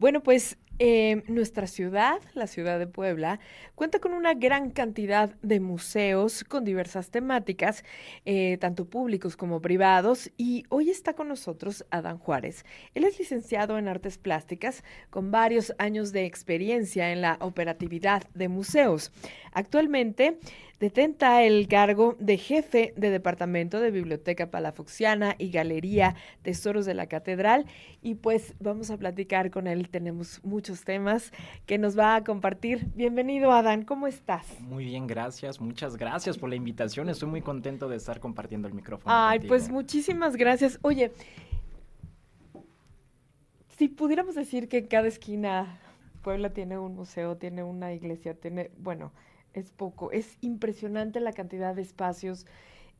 Bueno, pues eh, nuestra ciudad, la ciudad de Puebla, cuenta con una gran cantidad de museos con diversas temáticas, eh, tanto públicos como privados, y hoy está con nosotros Adán Juárez. Él es licenciado en artes plásticas con varios años de experiencia en la operatividad de museos. Actualmente detenta el cargo de jefe de Departamento de Biblioteca Palafoxiana y Galería Tesoros de la Catedral. Y pues vamos a platicar con él. Tenemos muchos temas que nos va a compartir. Bienvenido, Adán. ¿Cómo estás? Muy bien, gracias. Muchas gracias por la invitación. Estoy muy contento de estar compartiendo el micrófono. Ay, pues muchísimas gracias. Oye, si pudiéramos decir que en cada esquina Puebla tiene un museo, tiene una iglesia, tiene, bueno, es poco. Es impresionante la cantidad de espacios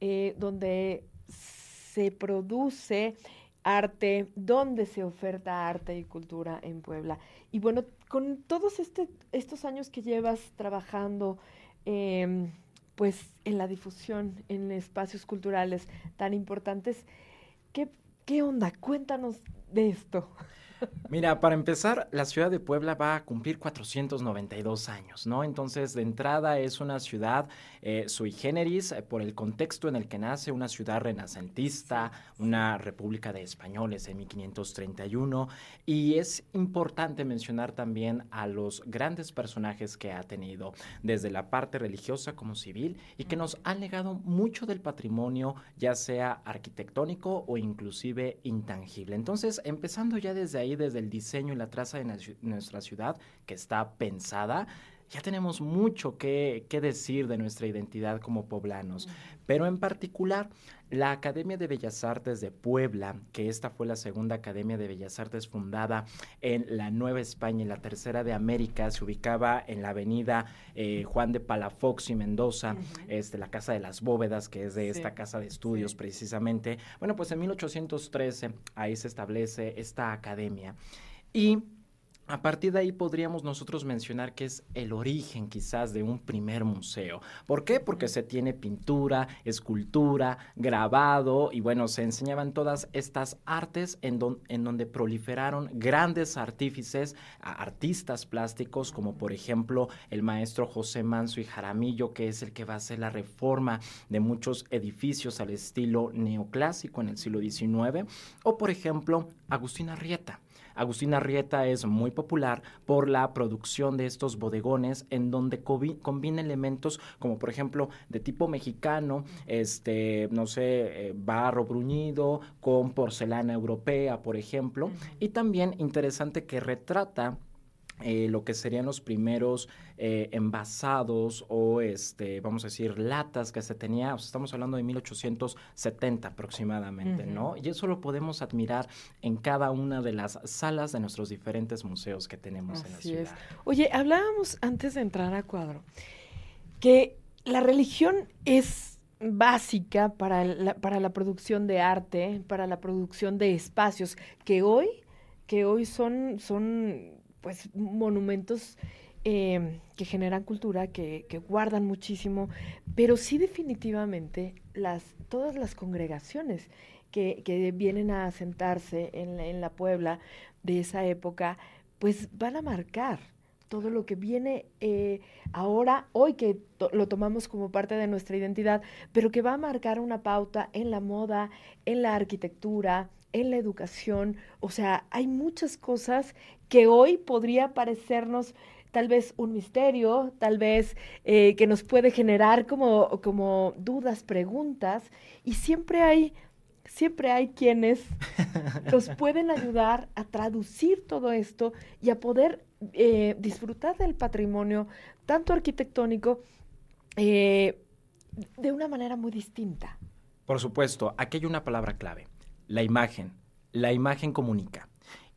eh, donde se produce arte, donde se oferta arte y cultura en Puebla. Y bueno, con todos este, estos años que llevas trabajando, em, pues en la difusión, en espacios culturales tan importantes, ¿qué, qué onda? Cuéntanos de esto. Mira, para empezar, la ciudad de Puebla va a cumplir 492 años, ¿no? Entonces, de entrada es una ciudad eh, sui generis eh, por el contexto en el que nace, una ciudad renacentista, una república de españoles en 1531. Y es importante mencionar también a los grandes personajes que ha tenido, desde la parte religiosa como civil, y que nos han legado mucho del patrimonio, ya sea arquitectónico o inclusive intangible. Entonces, empezando ya desde ahí, desde el diseño y la traza de nuestra ciudad, que está pensada, ya tenemos mucho que, decir de nuestra identidad como poblanos, pero en particular la Academia de Bellas Artes de Puebla, que esta fue la segunda Academia de Bellas Artes fundada en la Nueva España y la tercera de América, se ubicaba en la avenida eh, Juan de Palafox y Mendoza, este, la Casa de las Bóvedas, que es de esta casa de estudios precisamente. Bueno, pues en 1813 ahí se establece esta academia. Y a partir de ahí podríamos nosotros mencionar que es el origen quizás de un primer museo. ¿Por qué? Porque se tiene pintura, escultura, grabado y bueno, se enseñaban todas estas artes en, en donde proliferaron grandes artífices, artistas plásticos como por ejemplo el maestro José Manso y Jaramillo, que es el que va a hacer la reforma de muchos edificios al estilo neoclásico en el siglo XIX, o por ejemplo Agustín Arrieta Agustín Arrieta es muy popular por la producción de estos bodegones en donde combina elementos como por ejemplo de tipo mexicano, este, no sé, eh, barro bruñido con porcelana europea, por ejemplo, y también interesante que retrata eh, lo que serían los primeros eh, envasados o, este, vamos a decir, latas que se tenía, estamos hablando de 1870 aproximadamente, ¿no? Y eso lo podemos admirar en cada una de las salas de nuestros diferentes museos que tenemos en la ciudad. Es. Oye, hablábamos antes de entrar a cuadro que la religión es básica para la, para la producción de arte, para la producción de espacios que hoy, que hoy son, son pues monumentos em, que generan cultura, que, guardan muchísimo, pero sí definitivamente las, todas las congregaciones que, que vienen a asentarse en en la Puebla de esa época, pues van a marcar todo lo que viene eh, ahora, hoy que lo tomamos como parte de nuestra identidad, pero que va a marcar una pauta en la moda, en la arquitectura, en la educación. O sea, hay muchas cosas que hoy podría parecernos tal vez un misterio, tal vez eh, que nos puede generar como, como dudas, preguntas, y siempre hay, siempre hay quienes nos pueden ayudar a traducir todo esto y a poder eh, disfrutar del patrimonio, tanto arquitectónico, eh, de una manera muy distinta. Por supuesto, aquí hay una palabra clave, la imagen. La imagen comunica.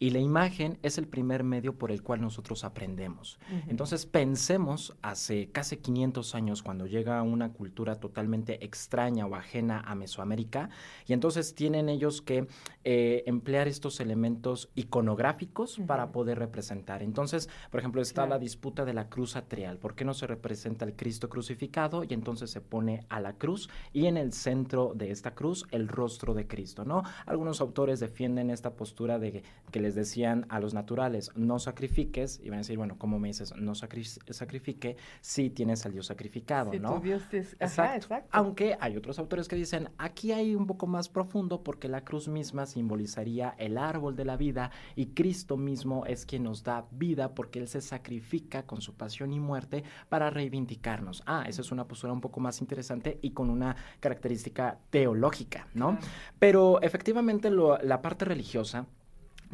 Y la imagen es el primer medio por el cual nosotros aprendemos. Entonces pensemos hace casi 500 años cuando llega una cultura totalmente extraña o ajena a Mesoamérica y entonces tienen ellos que eh, emplear estos elementos iconográficos para poder representar. Entonces, por ejemplo, está la disputa de la cruz atrial. ¿Por qué no se representa el Cristo crucificado y entonces se pone a la cruz y en el centro de esta cruz el rostro de Cristo, ¿no? Algunos autores defienden esta postura de que les les decían a los naturales, no sacrifiques, y van a decir, bueno, ¿cómo me dices no sacrifique si tienes al Dios sacrificado, ¿no? Dios exacto. Aunque hay otros autores que dicen, aquí hay un poco más profundo porque la cruz misma simbolizaría el árbol de la vida y Cristo mismo es quien nos da vida porque Él se sacrifica con su pasión y muerte para reivindicarnos. Ah, esa es una postura un poco más interesante y con una característica teológica, ¿no? Pero efectivamente la parte religiosa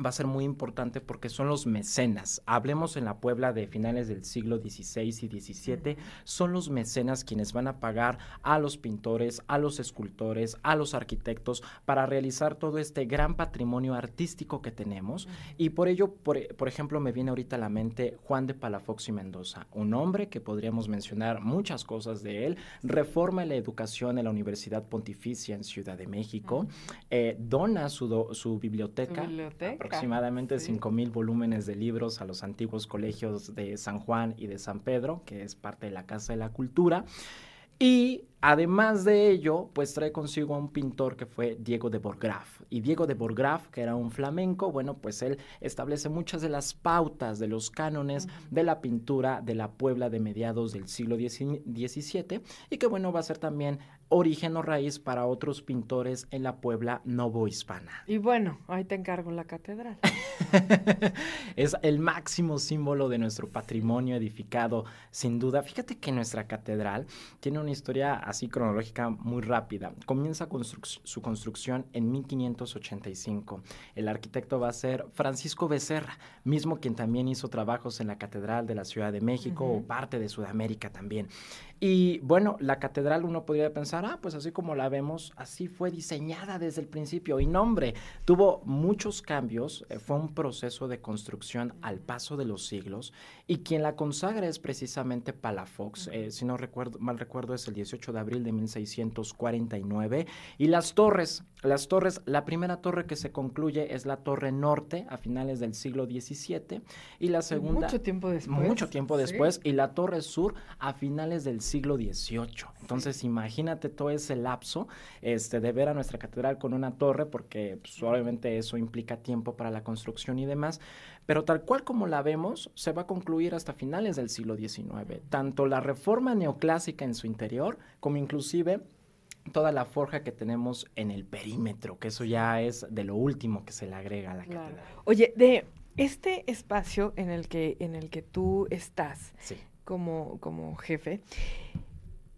va a ser muy importante porque son los mecenas. Hablemos en la Puebla de finales del siglo XVI y XVII, son los mecenas quienes van a pagar a los pintores, a los escultores, a los arquitectos para realizar todo este gran patrimonio artístico que tenemos. Y por ello, por, por, ejemplo, me viene ahorita a la mente Juan de Palafox y Mendoza, un hombre que podríamos mencionar muchas cosas de él, reforma la educación en la Universidad Pontificia en Ciudad de México, eh, dona su, su biblioteca, biblioteca? Aproximadamente cinco mil volúmenes de libros a los antiguos colegios de San Juan y de San Pedro, que es parte de la Casa de la Cultura. Y además de ello, pues trae consigo a un pintor que fue Diego de Borgraf. Y Diego de Borgraf, que era un flamenco, bueno, pues él establece muchas de las pautas de los cánones de la pintura de la Puebla de mediados del siglo XVII y que, bueno, va a ser también origen o raíz para otros pintores en la Puebla novohispana. Y bueno, ahí te encargo la catedral. es el máximo símbolo de nuestro patrimonio edificado, sin duda. Fíjate que nuestra catedral tiene una historia así cronológica muy rápida. Comienza su construcción en 1585. El arquitecto va a ser Francisco Becerra, mismo quien también hizo trabajos en la Catedral de la Ciudad de México o parte de Sudamérica también. Y bueno, la catedral uno podría pensar, ah, pues así como la vemos, así fue diseñada desde el principio. Y no, hombre, tuvo muchos cambios, eh, fue un proceso de construcción al paso de los siglos. Y quien la consagra es precisamente Palafox, eh, si no recuerdo, mal recuerdo, es el 18 de abril de 1649. Y las torres, las torres, la primera torre que se concluye es la Torre Norte a finales del siglo XVII. Y la segunda. Mucho tiempo después. Mucho tiempo después. Y la Torre Sur a finales del siglo XVIII. Entonces, imagínate todo ese lapso este, de ver a nuestra catedral con una torre, porque pues, obviamente eso implica tiempo para la construcción y demás, pero tal cual como la vemos, se va a concluir hasta finales del siglo XIX. Tanto la reforma neoclásica en su interior, como inclusive toda la forja que tenemos en el perímetro, que eso ya es de lo último que se le agrega a la catedral. Oye, de este espacio en el que, en el que tú estás, sí como, como jefe,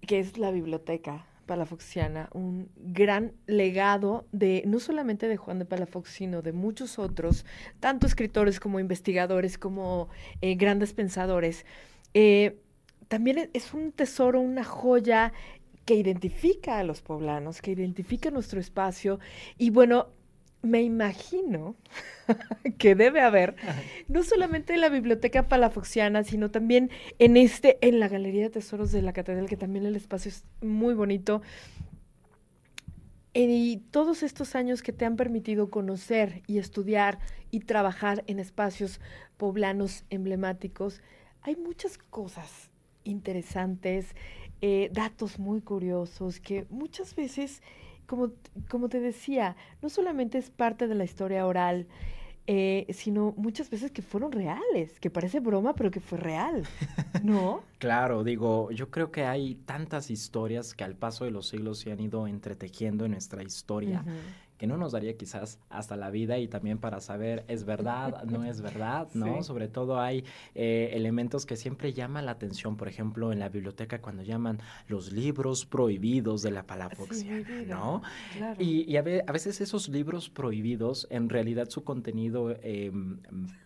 que es la biblioteca palafoxiana, un gran legado de no solamente de Juan de Palafox, sino de muchos otros, tanto escritores como investigadores, como eh, grandes pensadores. Eh, también es un tesoro, una joya que identifica a los poblanos, que identifica nuestro espacio. Y bueno, me imagino que debe haber, no solamente en la biblioteca palafoxiana, sino también en este, en la Galería de Tesoros de la Catedral, que también el espacio es muy bonito. Y todos estos años que te han permitido conocer y estudiar y trabajar en espacios poblanos emblemáticos, hay muchas cosas interesantes, eh, datos muy curiosos que muchas veces como, como te decía, no solamente es parte de la historia oral, eh, sino muchas veces que fueron reales, que parece broma, pero que fue real, ¿no? claro, digo, yo creo que hay tantas historias que al paso de los siglos se han ido entretejiendo en nuestra historia que no nos daría quizás hasta la vida y también para saber es verdad, no es verdad, ¿no? Sobre todo hay eh, elementos que siempre llaman la atención, por ejemplo, en la biblioteca cuando llaman los libros prohibidos de la palafoxia, ¿no? Y, a, veces esos libros prohibidos, en realidad su contenido em,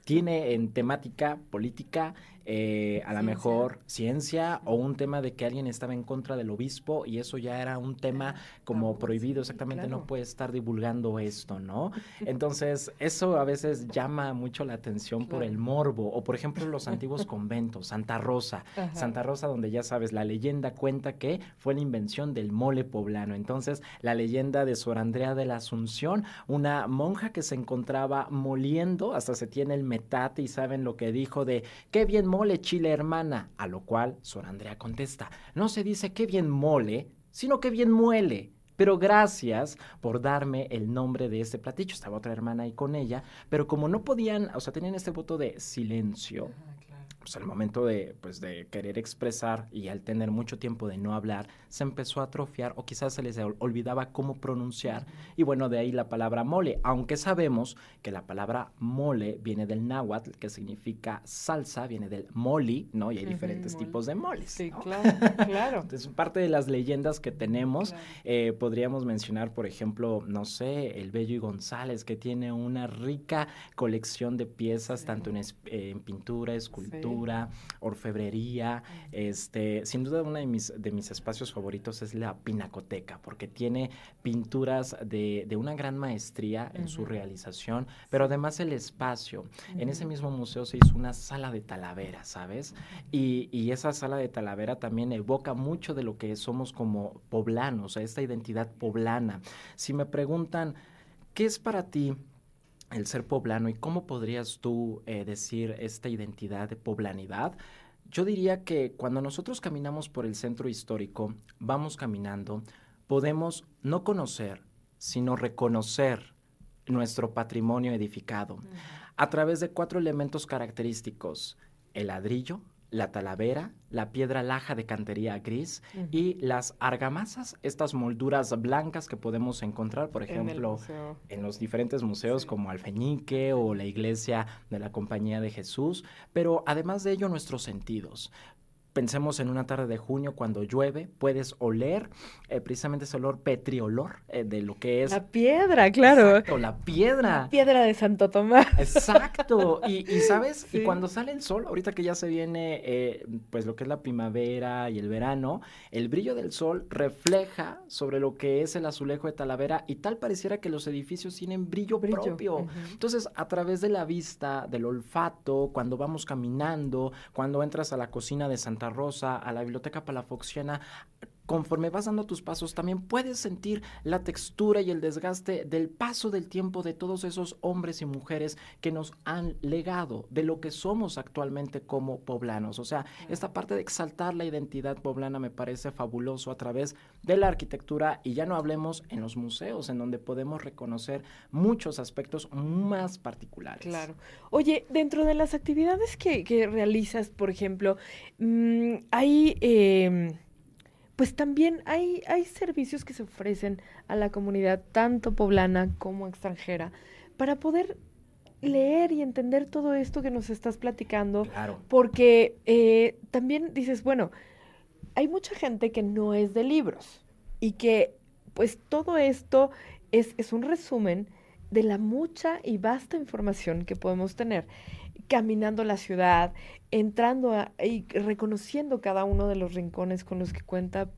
tiene en temática política, eh, a lo mejor ciencia o un tema de que alguien estaba en contra del obispo y eso ya era un tema como prohibido, exactamente no puede estar divulgando esto, ¿no? Entonces, eso a veces llama mucho la atención por el morbo o por ejemplo los antiguos conventos, Santa Rosa, Santa Rosa donde ya sabes, la leyenda cuenta que fue la invención del mole poblano. Entonces, la leyenda de Sor Andrea de la Asunción, una monja que se encontraba moliendo, hasta se tiene el metate y saben lo que dijo de qué bien mole chile hermana, a lo cual Sor Andrea contesta, no se dice qué bien mole, sino qué bien muele. Pero gracias por darme el nombre de este platillo. Estaba otra hermana ahí con ella, pero como no podían, o sea, tenían este voto de silencio pues al momento de, pues, de querer expresar y al tener mucho tiempo de no hablar, se empezó a atrofiar o quizás se les olvidaba cómo pronunciar. Y bueno, de ahí la palabra mole, aunque sabemos que la palabra mole viene del náhuatl, que significa salsa, viene del moli, ¿no? Y hay diferentes tipos de moles. Sí, claro, claro. Entonces, parte de las leyendas que tenemos, eh, podríamos mencionar, por ejemplo, no sé, el Bello y González, que tiene una rica colección de piezas, tanto en, en pintura, escultura, orfebrería. Este, sin duda uno de mis, de mis espacios favoritos es la pinacoteca, porque tiene pinturas de, de una gran maestría en su realización, pero además el espacio. En ese mismo museo se hizo una sala de talavera, ¿sabes? Y, y, esa sala de talavera también evoca mucho de lo que somos como poblanos, esta identidad poblana. Si me preguntan, ¿qué es para ti? El ser poblano y cómo podrías tú eh, decir esta identidad de poblanidad. Yo diría que cuando nosotros caminamos por el centro histórico, vamos caminando, podemos no conocer, sino reconocer nuestro patrimonio edificado a través de cuatro elementos característicos, el ladrillo, la talavera, la piedra laja de cantería gris y las argamasas, estas molduras blancas que podemos encontrar, por ejemplo, en, los diferentes museos como Alfeñique o la iglesia de la Compañía de Jesús, pero además de ello nuestros sentidos. Pensemos en una tarde de junio cuando llueve, puedes oler eh, precisamente ese olor petriolor eh, de lo que es. La piedra, claro. Exacto, la piedra. La piedra de Santo Tomás. Exacto. Y, sabes, y cuando sale el sol, ahorita que ya se viene, eh, pues lo que es la primavera y el verano, el brillo del sol refleja sobre lo que es el azulejo de Talavera y tal pareciera que los edificios tienen brillo, propio. Entonces, a través de la vista, del olfato, cuando vamos caminando, cuando entras a la cocina de Santa Rosa, a la Biblioteca Palafoxiana, conforme vas dando tus pasos, también puedes sentir la textura y el desgaste del paso del tiempo de todos esos hombres y mujeres que nos han legado de lo que somos actualmente como poblanos. O sea, esta parte de exaltar la identidad poblana me parece fabuloso a través de la arquitectura y ya no hablemos en los museos, en donde podemos reconocer muchos aspectos más particulares. Claro. Oye, dentro de las actividades que, realizas, por ejemplo, mm, hay... Em, pues también hay, hay servicios que se ofrecen a la comunidad, tanto poblana como extranjera, para poder leer y entender todo esto que nos estás platicando. Claro. Porque eh, también dices, bueno, hay mucha gente que no es de libros y que pues todo esto es, es un resumen de la mucha y vasta información que podemos tener caminando la ciudad, entrando y reconociendo cada uno de los rincones con los que cuenta,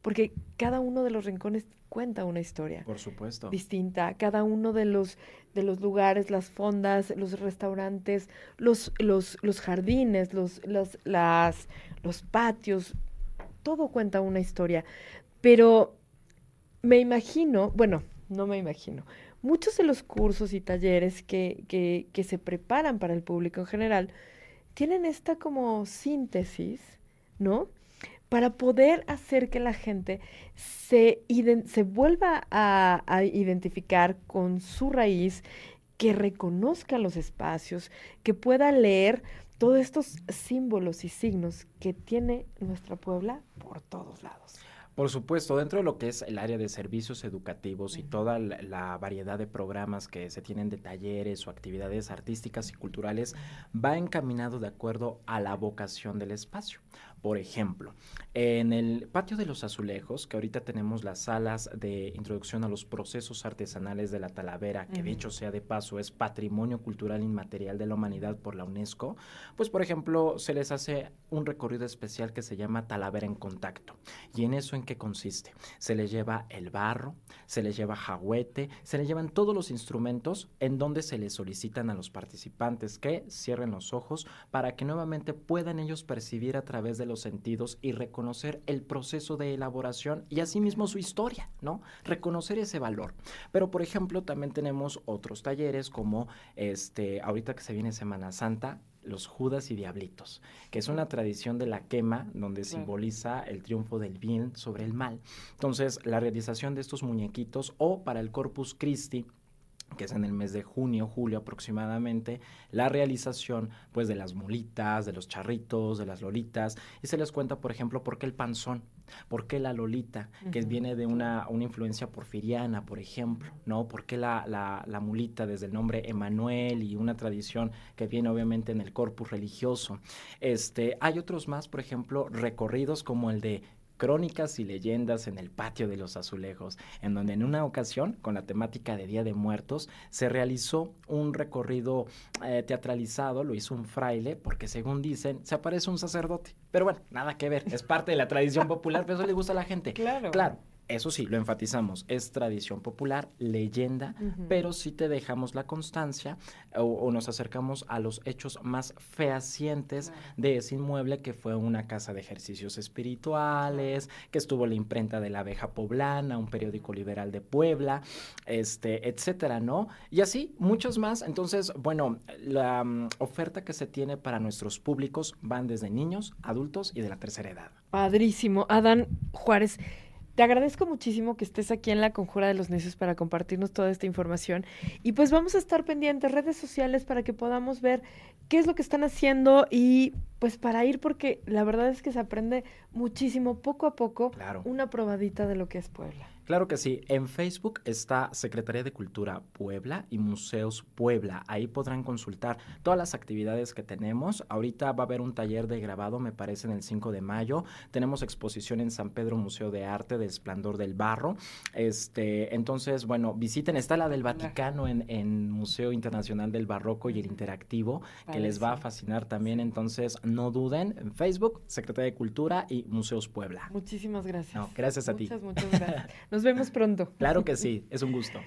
porque cada uno de los rincones cuenta una historia. Por supuesto. Distinta. Cada uno de los, de los lugares, las fondas, los restaurantes, los, los, los jardines, los, los, las, los patios, todo cuenta una historia. Pero me imagino, bueno, no me imagino, muchos de los cursos y talleres que, que, se preparan para el público en general tienen esta como síntesis, ¿no? Para poder hacer que la gente se, se vuelva a identificar con su raíz, que reconozca los espacios, que pueda leer todos estos símbolos y signos que tiene nuestra Puebla por todos lados. Por supuesto, dentro de lo que es el área de servicios educativos y toda la, variedad de programas que se tienen de talleres o actividades artísticas y culturales, va encaminado de acuerdo a la vocación del espacio. Por ejemplo, en el patio de los azulejos, que ahorita tenemos las salas de introducción a los procesos artesanales de la Talavera, que de hecho sea de paso es patrimonio cultural inmaterial de la humanidad por la UNESCO, pues por ejemplo se les hace un recorrido especial que se llama Talavera en contacto. ¿Y en eso en qué consiste? Se les lleva el barro, se les lleva jaguete, se les llevan todos los instrumentos en donde se les solicitan a los participantes que cierren los ojos para que nuevamente puedan ellos percibir a través de los sentidos y reconocer el proceso de elaboración y asimismo su historia, ¿no? Reconocer ese valor. Pero, por ejemplo, también tenemos otros talleres como este, ahorita que se viene Semana Santa, los Judas y Diablitos, que es una tradición de la quema donde simboliza el triunfo del bien sobre el mal. Entonces, la realización de estos muñequitos o para el Corpus Christi, que es en el mes de junio, julio aproximadamente, la realización pues de las molitas, de los charritos, de las lolitas, y se les cuenta, por ejemplo, por qué el panzón, por qué la lolita, que viene de una, una, influencia porfiriana, por ejemplo, ¿no? ¿Por qué la, la, la mulita desde el nombre Emanuel y una tradición que viene obviamente en el corpus religioso? Este, hay otros más, por ejemplo, recorridos como el de Crónicas y leyendas en el patio de los azulejos, en donde en una ocasión, con la temática de Día de Muertos, se realizó un recorrido eh, teatralizado, lo hizo un fraile, porque según dicen, se aparece un sacerdote. Pero bueno, nada que ver, es parte de la tradición popular, pero eso le gusta a la gente. Claro. Claro, eso sí, lo enfatizamos, es tradición popular, leyenda, pero sí te dejamos la constancia o, nos acercamos a los hechos más fehacientes de ese inmueble que fue una casa de ejercicios espirituales, que estuvo la imprenta de la abeja poblana, un periódico liberal de Puebla, este, etcétera, ¿no? Y así, muchos más. Entonces, bueno, la mm, oferta que se tiene para nuestros públicos van desde niños, adultos y de la tercera edad. Padrísimo. Adán Juárez. Te agradezco muchísimo que estés aquí en la Conjura de los Necios para compartirnos toda esta información. Y pues vamos a estar pendientes, redes sociales, para que podamos ver qué es lo que están haciendo y pues para ir, porque la verdad es que se aprende muchísimo, poco a poco, claro. una probadita de lo que es Puebla. Claro que sí. En Facebook está Secretaría de Cultura Puebla y Museos Puebla. Ahí podrán consultar todas las actividades que tenemos. Ahorita va a haber un taller de grabado, me parece, en el 5 de mayo. Tenemos exposición en San Pedro Museo de Arte de Esplendor del Barro. Este, entonces, bueno, visiten. Está la del Vaticano en, en Museo Internacional del Barroco y el Interactivo, que les va a fascinar también. Entonces, no duden. En Facebook, Secretaría de Cultura y Museos Puebla. Muchísimas gracias. No, gracias a muchas, ti. Muchas, gracias. Nos vemos pronto. Claro que sí, es un gusto.